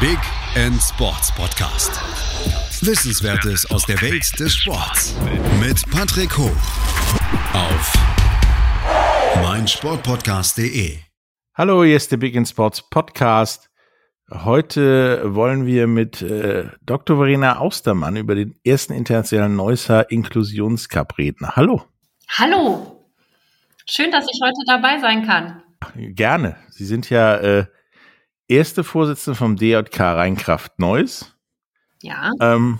Big End Sports Podcast. Wissenswertes aus der Welt des Sports mit Patrick Hoch auf meinsportpodcast.de. Hallo, hier ist der Big End Sports Podcast. Heute wollen wir mit äh, Dr. Verena Austermann über den ersten internationalen Neusser Inklusionscup reden. Hallo. Hallo. Schön, dass ich heute dabei sein kann. Gerne. Sie sind ja äh, erste Vorsitzende vom DJK Rheinkraft Neuss. Ja. Ähm,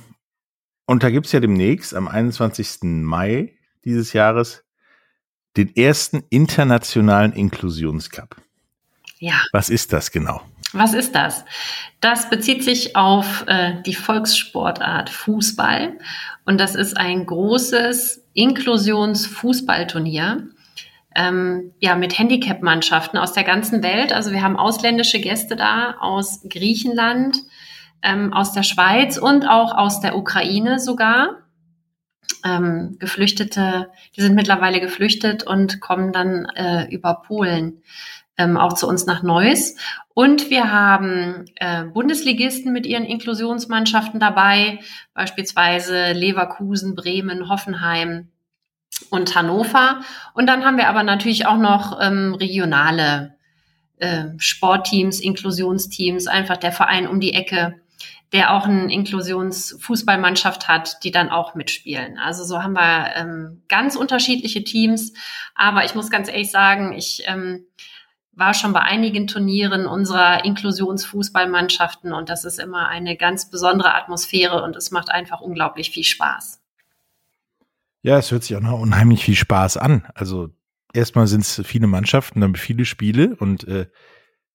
und da gibt's ja demnächst am 21. Mai dieses Jahres den ersten internationalen Inklusionscup. Ja. Was ist das genau? Was ist das? Das bezieht sich auf äh, die Volkssportart Fußball und das ist ein großes Inklusionsfußballturnier ähm, ja, mit Handicap-Mannschaften aus der ganzen Welt. Also wir haben ausländische Gäste da aus Griechenland, ähm, aus der Schweiz und auch aus der Ukraine sogar. Ähm, Geflüchtete, die sind mittlerweile geflüchtet und kommen dann äh, über Polen ähm, auch zu uns nach Neuss. Und wir haben äh, Bundesligisten mit ihren Inklusionsmannschaften dabei, beispielsweise Leverkusen, Bremen, Hoffenheim, und Hannover. Und dann haben wir aber natürlich auch noch ähm, regionale äh, Sportteams, Inklusionsteams, einfach der Verein um die Ecke, der auch eine Inklusionsfußballmannschaft hat, die dann auch mitspielen. Also so haben wir ähm, ganz unterschiedliche Teams. Aber ich muss ganz ehrlich sagen, ich ähm, war schon bei einigen Turnieren unserer Inklusionsfußballmannschaften und das ist immer eine ganz besondere Atmosphäre und es macht einfach unglaublich viel Spaß. Ja, es hört sich auch noch unheimlich viel Spaß an. Also erstmal sind es viele Mannschaften, dann viele Spiele und äh,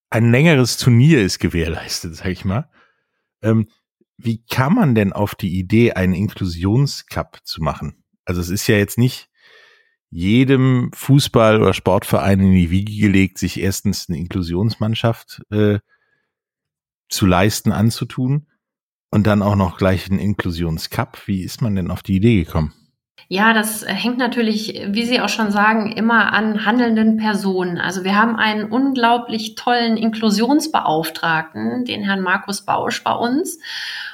ein längeres Turnier ist gewährleistet, sag ich mal. Ähm, wie kann man denn auf die Idee, einen Inklusionscup zu machen? Also es ist ja jetzt nicht jedem Fußball- oder Sportverein in die Wiege gelegt, sich erstens eine Inklusionsmannschaft äh, zu leisten, anzutun und dann auch noch gleich einen Inklusionscup. Wie ist man denn auf die Idee gekommen? Ja, das hängt natürlich, wie Sie auch schon sagen, immer an handelnden Personen. Also wir haben einen unglaublich tollen Inklusionsbeauftragten, den Herrn Markus Bausch bei uns.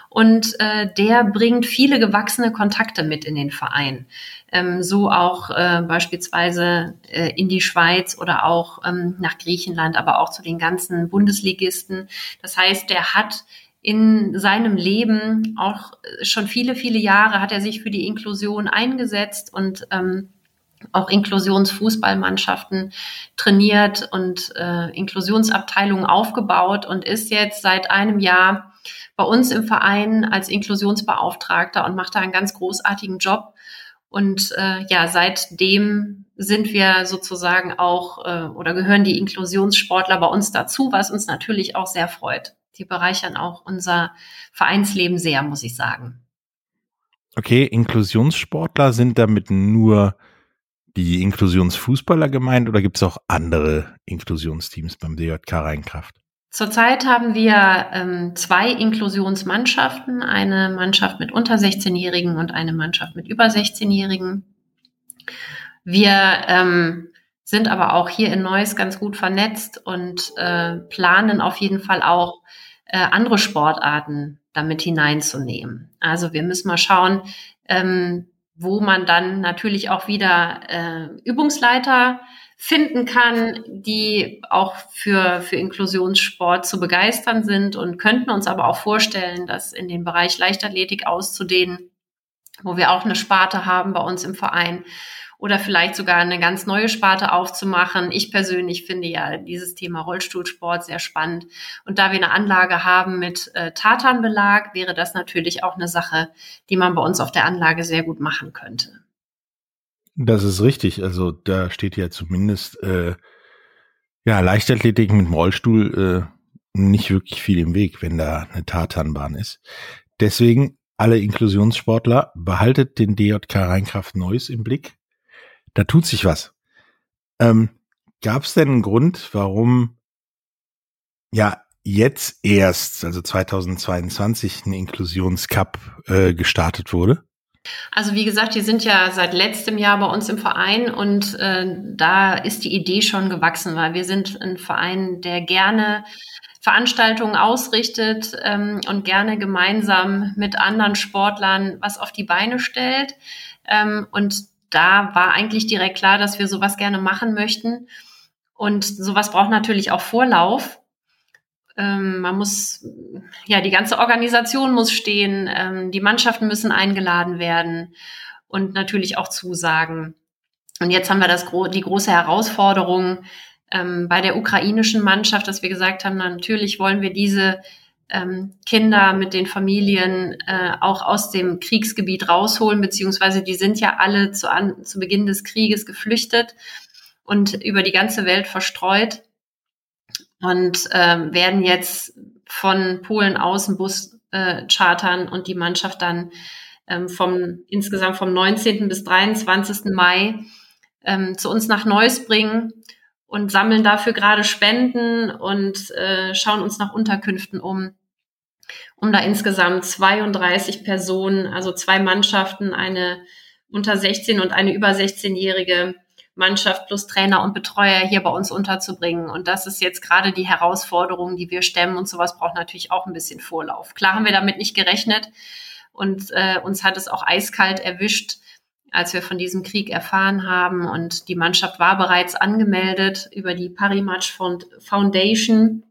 Und äh, der bringt viele gewachsene Kontakte mit in den Verein. Ähm, so auch äh, beispielsweise äh, in die Schweiz oder auch ähm, nach Griechenland, aber auch zu den ganzen Bundesligisten. Das heißt, der hat in seinem Leben auch schon viele, viele Jahre hat er sich für die Inklusion eingesetzt und ähm, auch Inklusionsfußballmannschaften trainiert und äh, Inklusionsabteilungen aufgebaut und ist jetzt seit einem Jahr bei uns im Verein als Inklusionsbeauftragter und macht da einen ganz großartigen Job. Und äh, ja, seitdem sind wir sozusagen auch äh, oder gehören die Inklusionssportler bei uns dazu, was uns natürlich auch sehr freut die bereichern auch unser Vereinsleben sehr, muss ich sagen. Okay, Inklusionssportler sind damit nur die Inklusionsfußballer gemeint oder gibt es auch andere Inklusionsteams beim DJK Rheinkraft? Zurzeit haben wir ähm, zwei Inklusionsmannschaften, eine Mannschaft mit unter 16-Jährigen und eine Mannschaft mit über 16-Jährigen. Wir ähm, sind aber auch hier in Neuss ganz gut vernetzt und äh, planen auf jeden Fall auch äh, andere Sportarten damit hineinzunehmen. Also wir müssen mal schauen, ähm, wo man dann natürlich auch wieder äh, Übungsleiter finden kann, die auch für, für Inklusionssport zu begeistern sind und könnten uns aber auch vorstellen, das in den Bereich Leichtathletik auszudehnen, wo wir auch eine Sparte haben bei uns im Verein, oder vielleicht sogar eine ganz neue Sparte aufzumachen. Ich persönlich finde ja dieses Thema Rollstuhlsport sehr spannend. Und da wir eine Anlage haben mit äh, Tatanbelag, wäre das natürlich auch eine Sache, die man bei uns auf der Anlage sehr gut machen könnte. Das ist richtig. Also da steht ja zumindest äh, ja Leichtathletik mit dem Rollstuhl äh, nicht wirklich viel im Weg, wenn da eine Tatanbahn ist. Deswegen alle Inklusionssportler behaltet den DJK Rheinkraft Neues im Blick. Da tut sich was. Ähm, Gab es denn einen Grund, warum ja jetzt erst, also 2022, ein Inklusionscup äh, gestartet wurde? Also wie gesagt, die sind ja seit letztem Jahr bei uns im Verein und äh, da ist die Idee schon gewachsen, weil wir sind ein Verein, der gerne Veranstaltungen ausrichtet ähm, und gerne gemeinsam mit anderen Sportlern was auf die Beine stellt. Ähm, und da war eigentlich direkt klar, dass wir sowas gerne machen möchten. Und sowas braucht natürlich auch Vorlauf. Ähm, man muss, ja, die ganze Organisation muss stehen, ähm, die Mannschaften müssen eingeladen werden und natürlich auch Zusagen. Und jetzt haben wir das, die große Herausforderung ähm, bei der ukrainischen Mannschaft, dass wir gesagt haben, natürlich wollen wir diese ähm, Kinder mit den Familien äh, auch aus dem Kriegsgebiet rausholen, beziehungsweise die sind ja alle zu, an, zu Beginn des Krieges geflüchtet und über die ganze Welt verstreut und äh, werden jetzt von Polen aus einen Bus äh, chartern und die Mannschaft dann ähm, vom insgesamt vom 19. bis 23. Mai ähm, zu uns nach Neuss bringen und sammeln dafür gerade Spenden und äh, schauen uns nach Unterkünften um, um da insgesamt 32 Personen, also zwei Mannschaften, eine unter 16 und eine über 16-jährige Mannschaft plus Trainer und Betreuer hier bei uns unterzubringen. Und das ist jetzt gerade die Herausforderung, die wir stemmen. Und sowas braucht natürlich auch ein bisschen Vorlauf. Klar haben wir damit nicht gerechnet und äh, uns hat es auch eiskalt erwischt, als wir von diesem Krieg erfahren haben. Und die Mannschaft war bereits angemeldet über die Parimatch Foundation,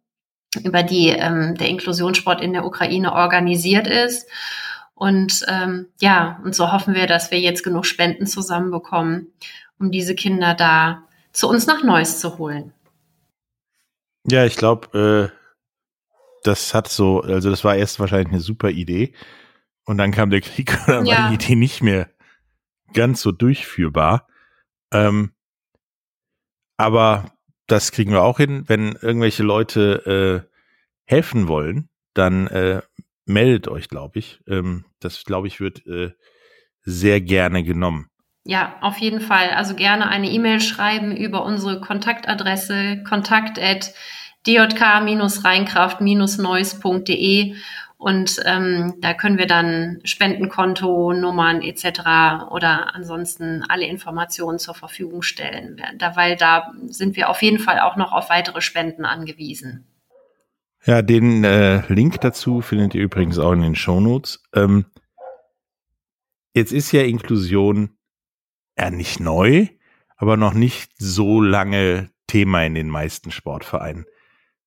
über die ähm, der Inklusionssport in der Ukraine organisiert ist. Und ähm, ja, und so hoffen wir, dass wir jetzt genug Spenden zusammenbekommen, um diese Kinder da zu uns nach Neuss zu holen. Ja, ich glaube, äh, das hat so, also das war erst wahrscheinlich eine super Idee. Und dann kam der Krieg und dann ja. war die Idee nicht mehr ganz so durchführbar. Ähm, aber das kriegen wir auch hin. Wenn irgendwelche Leute äh, helfen wollen, dann äh, meldet euch, glaube ich. Ähm, das, glaube ich, wird äh, sehr gerne genommen. Ja, auf jeden Fall. Also gerne eine E-Mail schreiben über unsere Kontaktadresse kontakt@djk-reinkraft-neues.de und ähm, da können wir dann Spendenkonto, Nummern etc. oder ansonsten alle Informationen zur Verfügung stellen, da, weil da sind wir auf jeden Fall auch noch auf weitere Spenden angewiesen. Ja, den äh, Link dazu findet ihr übrigens auch in den Shownotes. Ähm, jetzt ist ja Inklusion ja nicht neu, aber noch nicht so lange Thema in den meisten Sportvereinen.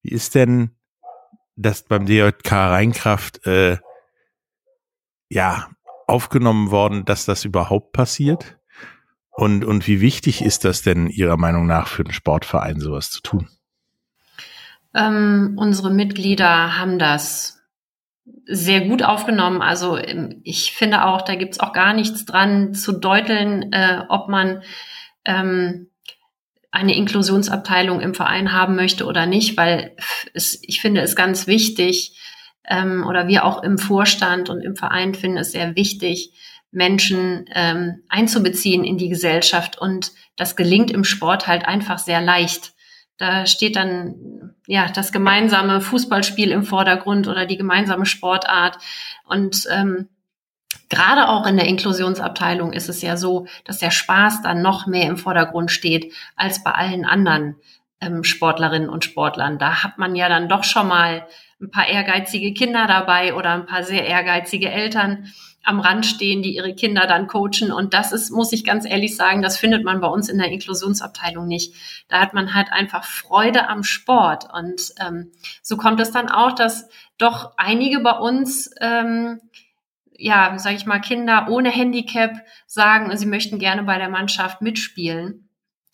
Wie ist denn das beim DJK Rheinkraft äh, ja aufgenommen worden, dass das überhaupt passiert? Und, und wie wichtig ist das denn Ihrer Meinung nach für einen Sportverein, sowas zu tun? Ähm, unsere Mitglieder haben das sehr gut aufgenommen. Also ähm, ich finde auch, da gibt's auch gar nichts dran zu deuteln, äh, ob man ähm, eine Inklusionsabteilung im Verein haben möchte oder nicht, weil es, ich finde es ganz wichtig, ähm, oder wir auch im Vorstand und im Verein finden es sehr wichtig, Menschen ähm, einzubeziehen in die Gesellschaft. Und das gelingt im Sport halt einfach sehr leicht. Da steht dann ja das gemeinsame Fußballspiel im Vordergrund oder die gemeinsame Sportart. Und ähm, Gerade auch in der Inklusionsabteilung ist es ja so, dass der Spaß dann noch mehr im Vordergrund steht als bei allen anderen ähm, Sportlerinnen und Sportlern. Da hat man ja dann doch schon mal ein paar ehrgeizige Kinder dabei oder ein paar sehr ehrgeizige Eltern am Rand stehen, die ihre Kinder dann coachen. Und das ist, muss ich ganz ehrlich sagen, das findet man bei uns in der Inklusionsabteilung nicht. Da hat man halt einfach Freude am Sport. Und ähm, so kommt es dann auch, dass doch einige bei uns ähm, ja, sage ich mal, Kinder ohne Handicap sagen, sie möchten gerne bei der Mannschaft mitspielen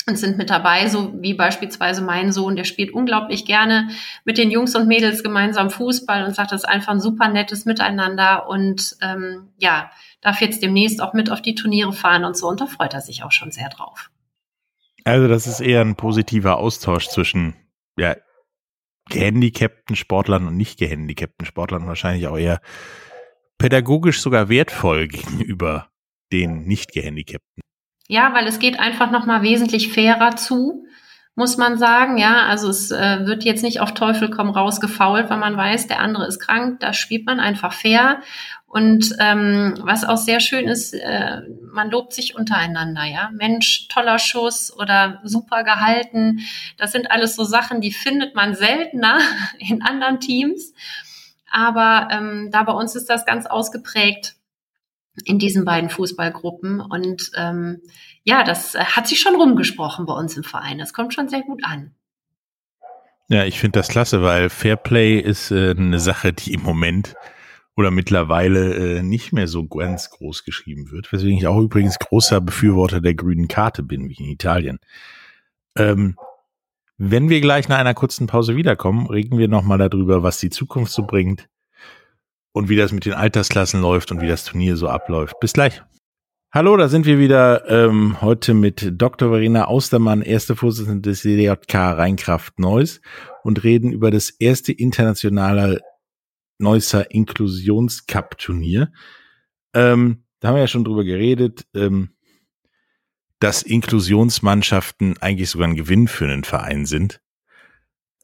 und sind mit dabei, so wie beispielsweise mein Sohn, der spielt unglaublich gerne mit den Jungs und Mädels gemeinsam Fußball und sagt, das ist einfach ein super nettes Miteinander und ähm, ja, darf jetzt demnächst auch mit auf die Turniere fahren und so und da freut er sich auch schon sehr drauf. Also das ist eher ein positiver Austausch zwischen ja, gehandicapten Sportlern und nicht gehandicapten Sportlern, wahrscheinlich auch eher pädagogisch sogar wertvoll gegenüber den nicht gehandicapten. Ja, weil es geht einfach noch mal wesentlich fairer zu muss man sagen. Ja, also es äh, wird jetzt nicht auf Teufel komm raus gefault, weil man weiß, der andere ist krank. Da spielt man einfach fair. Und ähm, was auch sehr schön ist, äh, man lobt sich untereinander, ja. Mensch, toller Schuss oder super gehalten. Das sind alles so Sachen, die findet man seltener in anderen Teams. Aber ähm, da bei uns ist das ganz ausgeprägt in diesen beiden Fußballgruppen. Und ähm, ja, das äh, hat sich schon rumgesprochen bei uns im Verein. Das kommt schon sehr gut an. Ja, ich finde das klasse, weil Fairplay ist äh, eine Sache, die im Moment oder mittlerweile äh, nicht mehr so ganz groß geschrieben wird, weswegen ich auch übrigens großer Befürworter der grünen Karte bin, wie in Italien. Ähm, wenn wir gleich nach einer kurzen Pause wiederkommen, reden wir nochmal darüber, was die Zukunft so bringt und wie das mit den Altersklassen läuft und wie das Turnier so abläuft. Bis gleich. Hallo, da sind wir wieder ähm, heute mit Dr. Verena Austermann, erste Vorsitzende des CDJK Rheinkraft Neuss und reden über das erste internationale Neusser Inklusionscup-Turnier. Ähm, da haben wir ja schon drüber geredet, ähm, dass Inklusionsmannschaften eigentlich sogar ein Gewinn für einen Verein sind.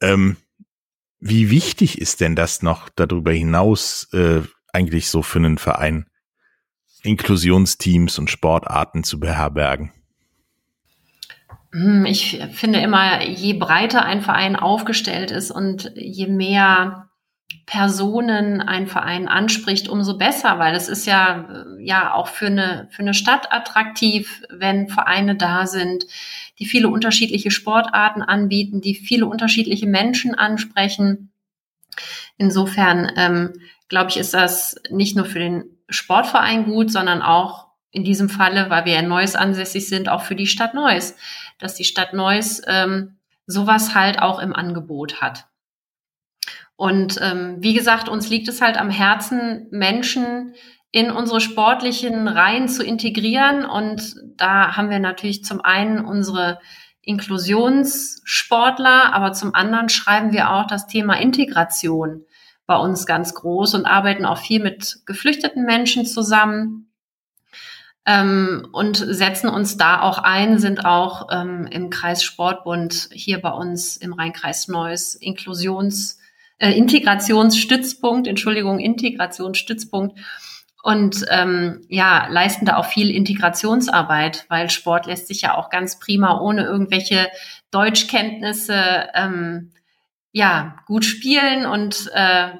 Ähm, wie wichtig ist denn das noch darüber hinaus äh, eigentlich so für einen Verein, Inklusionsteams und Sportarten zu beherbergen? Hm, ich finde immer, je breiter ein Verein aufgestellt ist und je mehr Personen ein Verein anspricht, umso besser, weil es ist ja, äh, ja auch für eine, für eine Stadt attraktiv, wenn Vereine da sind, die viele unterschiedliche Sportarten anbieten, die viele unterschiedliche Menschen ansprechen. Insofern, ähm, glaube ich, ist das nicht nur für den Sportverein gut, sondern auch in diesem Falle, weil wir in Neuss ansässig sind, auch für die Stadt Neuss, dass die Stadt Neuss ähm, sowas halt auch im Angebot hat. Und ähm, wie gesagt, uns liegt es halt am Herzen, Menschen in unsere sportlichen Reihen zu integrieren. Und da haben wir natürlich zum einen unsere Inklusionssportler, aber zum anderen schreiben wir auch das Thema Integration bei uns ganz groß und arbeiten auch viel mit geflüchteten Menschen zusammen ähm, und setzen uns da auch ein, sind auch ähm, im Kreis Sportbund hier bei uns im Rheinkreis Neuss Inklusions- äh, Integrationsstützpunkt, Entschuldigung, Integrationsstützpunkt und ähm, ja, leisten da auch viel Integrationsarbeit, weil Sport lässt sich ja auch ganz prima ohne irgendwelche Deutschkenntnisse ähm, ja gut spielen und äh,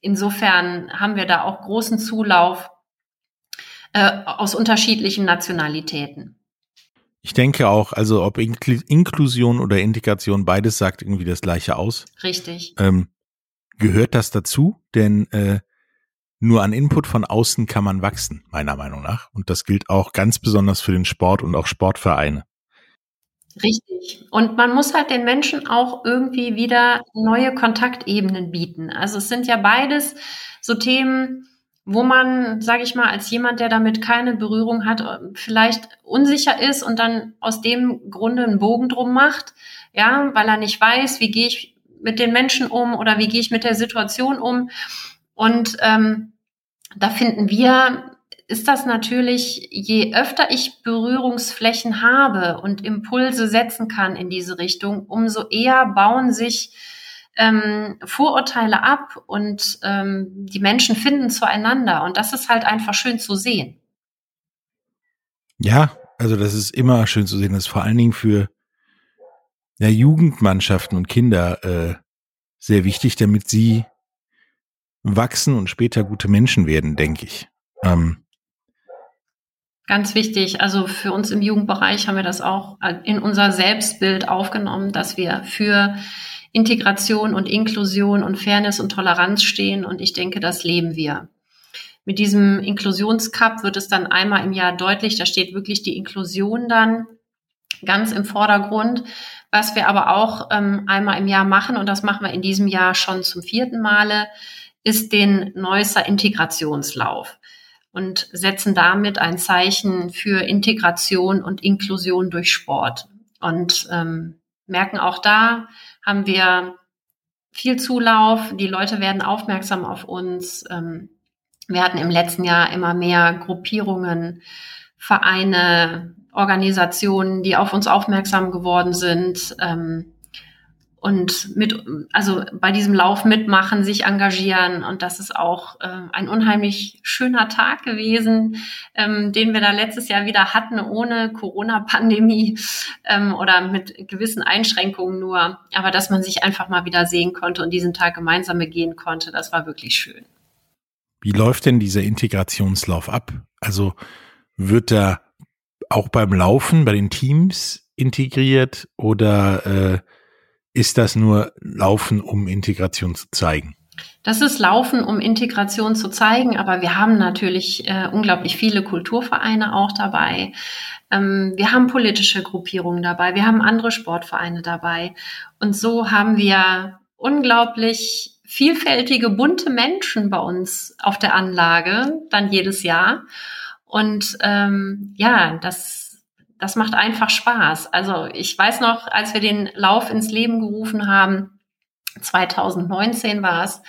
insofern haben wir da auch großen Zulauf äh, aus unterschiedlichen Nationalitäten. Ich denke auch, also ob Inklusion oder Integration, beides sagt irgendwie das gleiche aus. Richtig. Ähm, gehört das dazu? Denn äh, nur an Input von außen kann man wachsen, meiner Meinung nach. Und das gilt auch ganz besonders für den Sport und auch Sportvereine. Richtig. Und man muss halt den Menschen auch irgendwie wieder neue Kontaktebenen bieten. Also es sind ja beides so Themen, wo man, sage ich mal, als jemand, der damit keine Berührung hat, vielleicht unsicher ist und dann aus dem Grunde einen Bogen drum macht, ja, weil er nicht weiß, wie gehe ich mit den Menschen um oder wie gehe ich mit der Situation um. Und ähm, da finden wir, ist das natürlich, je öfter ich Berührungsflächen habe und Impulse setzen kann in diese Richtung, umso eher bauen sich ähm, Vorurteile ab und ähm, die Menschen finden zueinander. Und das ist halt einfach schön zu sehen. Ja, also das ist immer schön zu sehen. Das ist vor allen Dingen für ja, Jugendmannschaften und Kinder äh, sehr wichtig, damit sie wachsen und später gute Menschen werden, denke ich. Ähm, Ganz wichtig. Also für uns im Jugendbereich haben wir das auch in unser Selbstbild aufgenommen, dass wir für Integration und Inklusion und Fairness und Toleranz stehen. Und ich denke, das leben wir. Mit diesem Inklusionscup wird es dann einmal im Jahr deutlich, da steht wirklich die Inklusion dann ganz im Vordergrund. Was wir aber auch ähm, einmal im Jahr machen, und das machen wir in diesem Jahr schon zum vierten Male, ist den Neusser Integrationslauf und setzen damit ein Zeichen für Integration und Inklusion durch Sport. Und ähm, merken auch da, haben wir viel Zulauf, die Leute werden aufmerksam auf uns. Ähm, wir hatten im letzten Jahr immer mehr Gruppierungen, Vereine, Organisationen, die auf uns aufmerksam geworden sind. Ähm, und mit, also bei diesem Lauf mitmachen, sich engagieren. Und das ist auch äh, ein unheimlich schöner Tag gewesen, ähm, den wir da letztes Jahr wieder hatten, ohne Corona-Pandemie ähm, oder mit gewissen Einschränkungen nur. Aber dass man sich einfach mal wieder sehen konnte und diesen Tag gemeinsam begehen konnte, das war wirklich schön. Wie läuft denn dieser Integrationslauf ab? Also wird da auch beim Laufen bei den Teams integriert oder äh, ist das nur Laufen, um Integration zu zeigen? Das ist Laufen, um Integration zu zeigen, aber wir haben natürlich äh, unglaublich viele Kulturvereine auch dabei. Ähm, wir haben politische Gruppierungen dabei, wir haben andere Sportvereine dabei. Und so haben wir unglaublich vielfältige, bunte Menschen bei uns auf der Anlage, dann jedes Jahr. Und ähm, ja, das das macht einfach Spaß. Also ich weiß noch, als wir den Lauf ins Leben gerufen haben, 2019 war es,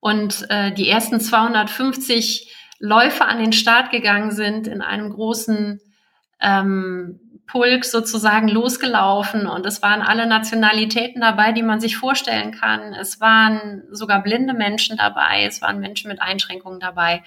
und äh, die ersten 250 Läufer an den Start gegangen sind in einem großen ähm, Pulk sozusagen losgelaufen und es waren alle Nationalitäten dabei, die man sich vorstellen kann. Es waren sogar blinde Menschen dabei, es waren Menschen mit Einschränkungen dabei.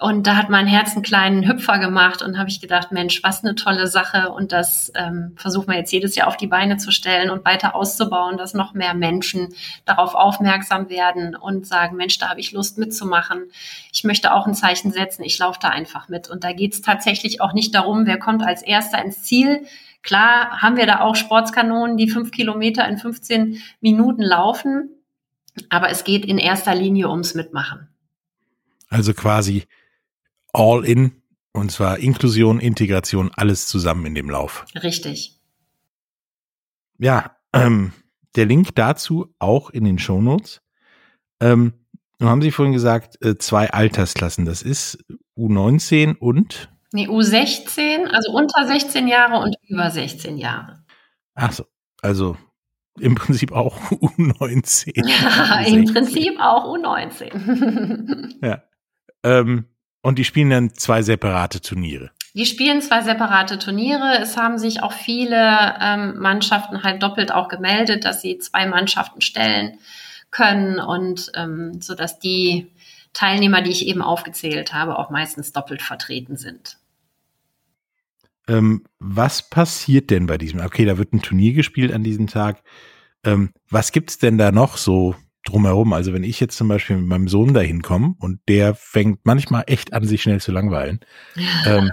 Und da hat mein Herz einen kleinen Hüpfer gemacht und habe ich gedacht, Mensch, was eine tolle Sache. Und das ähm, versuchen wir jetzt jedes Jahr auf die Beine zu stellen und weiter auszubauen, dass noch mehr Menschen darauf aufmerksam werden und sagen, Mensch, da habe ich Lust mitzumachen. Ich möchte auch ein Zeichen setzen, ich laufe da einfach mit. Und da geht es tatsächlich auch nicht darum, wer kommt als erster ins Ziel. Klar haben wir da auch Sportskanonen, die fünf Kilometer in 15 Minuten laufen. Aber es geht in erster Linie ums Mitmachen. Also quasi all in und zwar Inklusion, Integration, alles zusammen in dem Lauf. Richtig. Ja, ähm, der Link dazu auch in den Shownotes. Ähm, nun haben Sie vorhin gesagt, äh, zwei Altersklassen. Das ist U19 und? Nee, U16, also unter 16 Jahre und über 16 Jahre. Ach so, also im Prinzip auch U19. Ja, im Prinzip auch U19. ja. Ähm, und die spielen dann zwei separate Turniere. Die spielen zwei separate Turniere. Es haben sich auch viele ähm, Mannschaften halt doppelt auch gemeldet, dass sie zwei Mannschaften stellen können und ähm, so dass die Teilnehmer, die ich eben aufgezählt habe, auch meistens doppelt vertreten sind. Ähm, was passiert denn bei diesem? Okay, da wird ein Turnier gespielt an diesem Tag. Ähm, was gibt's denn da noch so drumherum. Also wenn ich jetzt zum Beispiel mit meinem Sohn dahin komme und der fängt manchmal echt an, sich schnell zu langweilen ähm,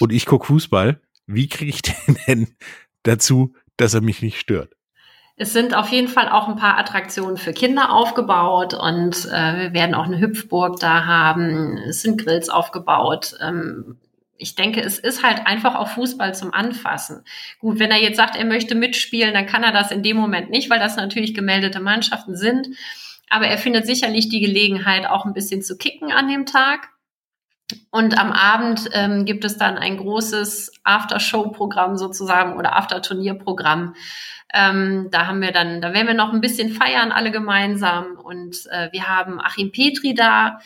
und ich gucke Fußball, wie kriege ich den denn dazu, dass er mich nicht stört? Es sind auf jeden Fall auch ein paar Attraktionen für Kinder aufgebaut und äh, wir werden auch eine Hüpfburg da haben. Es sind Grills aufgebaut. Ähm, ich denke, es ist halt einfach auch Fußball zum Anfassen. Gut, wenn er jetzt sagt, er möchte mitspielen, dann kann er das in dem Moment nicht, weil das natürlich gemeldete Mannschaften sind. Aber er findet sicherlich die Gelegenheit, auch ein bisschen zu kicken an dem Tag. Und am Abend ähm, gibt es dann ein großes After-Show-Programm sozusagen oder After-Turnier-Programm. Ähm, da haben wir dann, da werden wir noch ein bisschen feiern, alle gemeinsam. Und äh, wir haben Achim Petri da,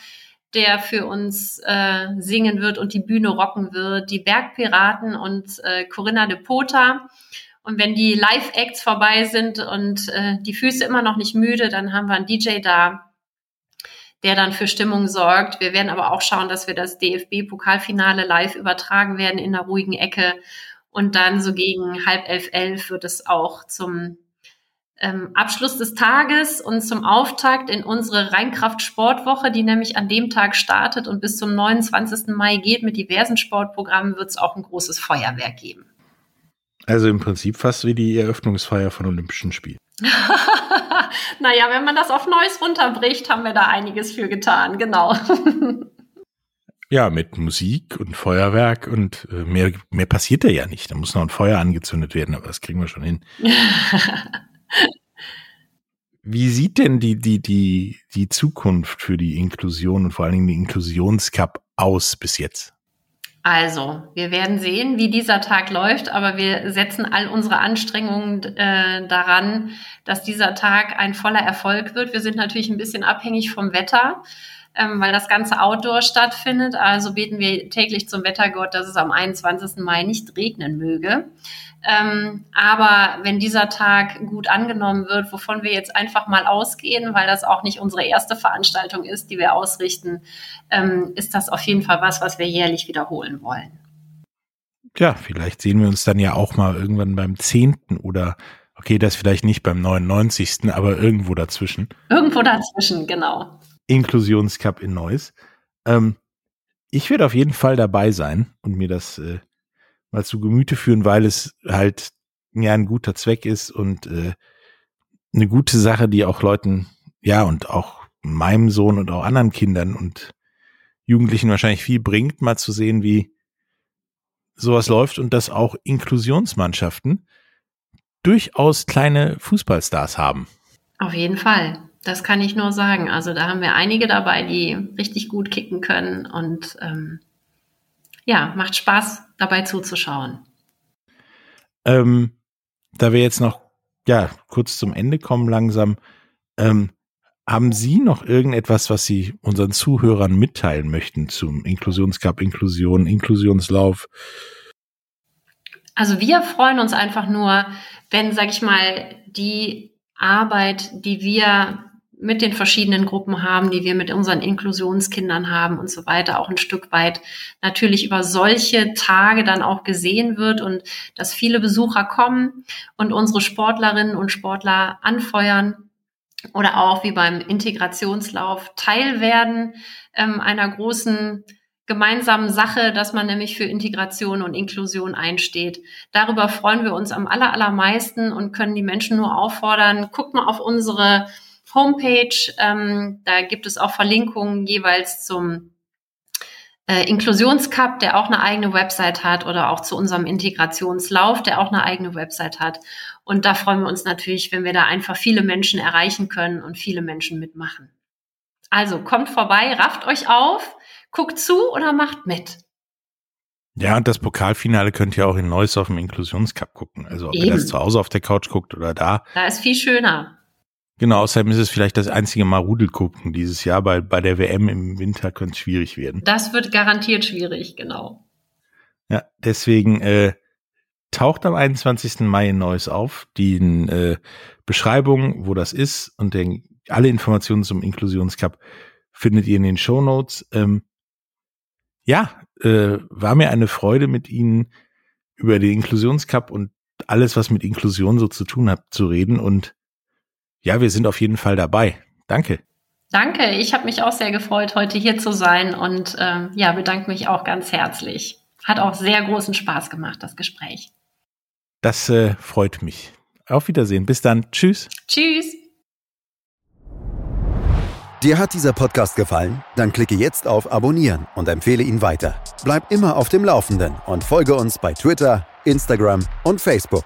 der für uns äh, singen wird und die Bühne rocken wird, die Bergpiraten und äh, Corinna de Pota. Und wenn die Live-Acts vorbei sind und äh, die Füße immer noch nicht müde, dann haben wir einen DJ da, der dann für Stimmung sorgt. Wir werden aber auch schauen, dass wir das DFB-Pokalfinale live übertragen werden in einer ruhigen Ecke. Und dann so gegen halb elf, elf wird es auch zum ähm, Abschluss des Tages und zum Auftakt in unsere Rheinkraft-Sportwoche, die nämlich an dem Tag startet und bis zum 29. Mai geht mit diversen Sportprogrammen, wird es auch ein großes Feuerwerk geben. Also im Prinzip fast wie die Eröffnungsfeier von Olympischen Spielen. naja, wenn man das auf Neues runterbricht, haben wir da einiges für getan, genau. ja, mit Musik und Feuerwerk und äh, mehr, mehr passiert da ja nicht. Da muss noch ein Feuer angezündet werden, aber das kriegen wir schon hin. Wie sieht denn die, die, die, die Zukunft für die Inklusion und vor allen Dingen die Inklusionscup aus bis jetzt? Also, wir werden sehen, wie dieser Tag läuft, aber wir setzen all unsere Anstrengungen äh, daran, dass dieser Tag ein voller Erfolg wird. Wir sind natürlich ein bisschen abhängig vom Wetter. Ähm, weil das Ganze outdoor stattfindet. Also beten wir täglich zum Wettergott, dass es am 21. Mai nicht regnen möge. Ähm, aber wenn dieser Tag gut angenommen wird, wovon wir jetzt einfach mal ausgehen, weil das auch nicht unsere erste Veranstaltung ist, die wir ausrichten, ähm, ist das auf jeden Fall was, was wir jährlich wiederholen wollen. Ja, vielleicht sehen wir uns dann ja auch mal irgendwann beim 10. oder okay, das vielleicht nicht beim 99., aber irgendwo dazwischen. Irgendwo dazwischen, genau. Inklusionscup in Neuss. Ähm, ich werde auf jeden Fall dabei sein und mir das äh, mal zu Gemüte führen, weil es halt ja ein guter Zweck ist und äh, eine gute Sache, die auch Leuten, ja, und auch meinem Sohn und auch anderen Kindern und Jugendlichen wahrscheinlich viel bringt, mal zu sehen, wie sowas läuft und dass auch Inklusionsmannschaften durchaus kleine Fußballstars haben. Auf jeden Fall. Das kann ich nur sagen. Also da haben wir einige dabei, die richtig gut kicken können und ähm, ja, macht Spaß, dabei zuzuschauen. Ähm, da wir jetzt noch ja kurz zum Ende kommen langsam, ähm, haben Sie noch irgendetwas, was Sie unseren Zuhörern mitteilen möchten zum Inklusionscup, Inklusion, Inklusionslauf? Also wir freuen uns einfach nur, wenn, sag ich mal, die Arbeit, die wir mit den verschiedenen Gruppen haben, die wir mit unseren Inklusionskindern haben und so weiter, auch ein Stück weit natürlich über solche Tage dann auch gesehen wird und dass viele Besucher kommen und unsere Sportlerinnen und Sportler anfeuern oder auch wie beim Integrationslauf Teil werden ähm, einer großen gemeinsamen Sache, dass man nämlich für Integration und Inklusion einsteht. Darüber freuen wir uns am allermeisten und können die Menschen nur auffordern, guckt mal auf unsere Homepage. Ähm, da gibt es auch Verlinkungen jeweils zum äh, Inklusionscup, der auch eine eigene Website hat, oder auch zu unserem Integrationslauf, der auch eine eigene Website hat. Und da freuen wir uns natürlich, wenn wir da einfach viele Menschen erreichen können und viele Menschen mitmachen. Also kommt vorbei, rafft euch auf, guckt zu oder macht mit. Ja, und das Pokalfinale könnt ihr auch in Neuss auf dem Inklusionscup gucken. Also ob Eben. ihr das zu Hause auf der Couch guckt oder da. Da ist viel schöner. Genau, außerdem ist es vielleicht das einzige Mal Rudel gucken dieses Jahr, weil bei der WM im Winter könnte es schwierig werden. Das wird garantiert schwierig, genau. Ja, deswegen äh, taucht am 21. Mai in Neues auf. Die äh, Beschreibung, wo das ist und den, alle Informationen zum Inklusionscup findet ihr in den Show Notes. Ähm, ja, äh, war mir eine Freude mit Ihnen über den Inklusionscup und alles, was mit Inklusion so zu tun hat, zu reden und ja, wir sind auf jeden Fall dabei. Danke. Danke, ich habe mich auch sehr gefreut, heute hier zu sein und äh, ja, bedanke mich auch ganz herzlich. Hat auch sehr großen Spaß gemacht, das Gespräch. Das äh, freut mich. Auf Wiedersehen. Bis dann. Tschüss. Tschüss. Dir hat dieser Podcast gefallen? Dann klicke jetzt auf Abonnieren und empfehle ihn weiter. Bleib immer auf dem Laufenden und folge uns bei Twitter, Instagram und Facebook.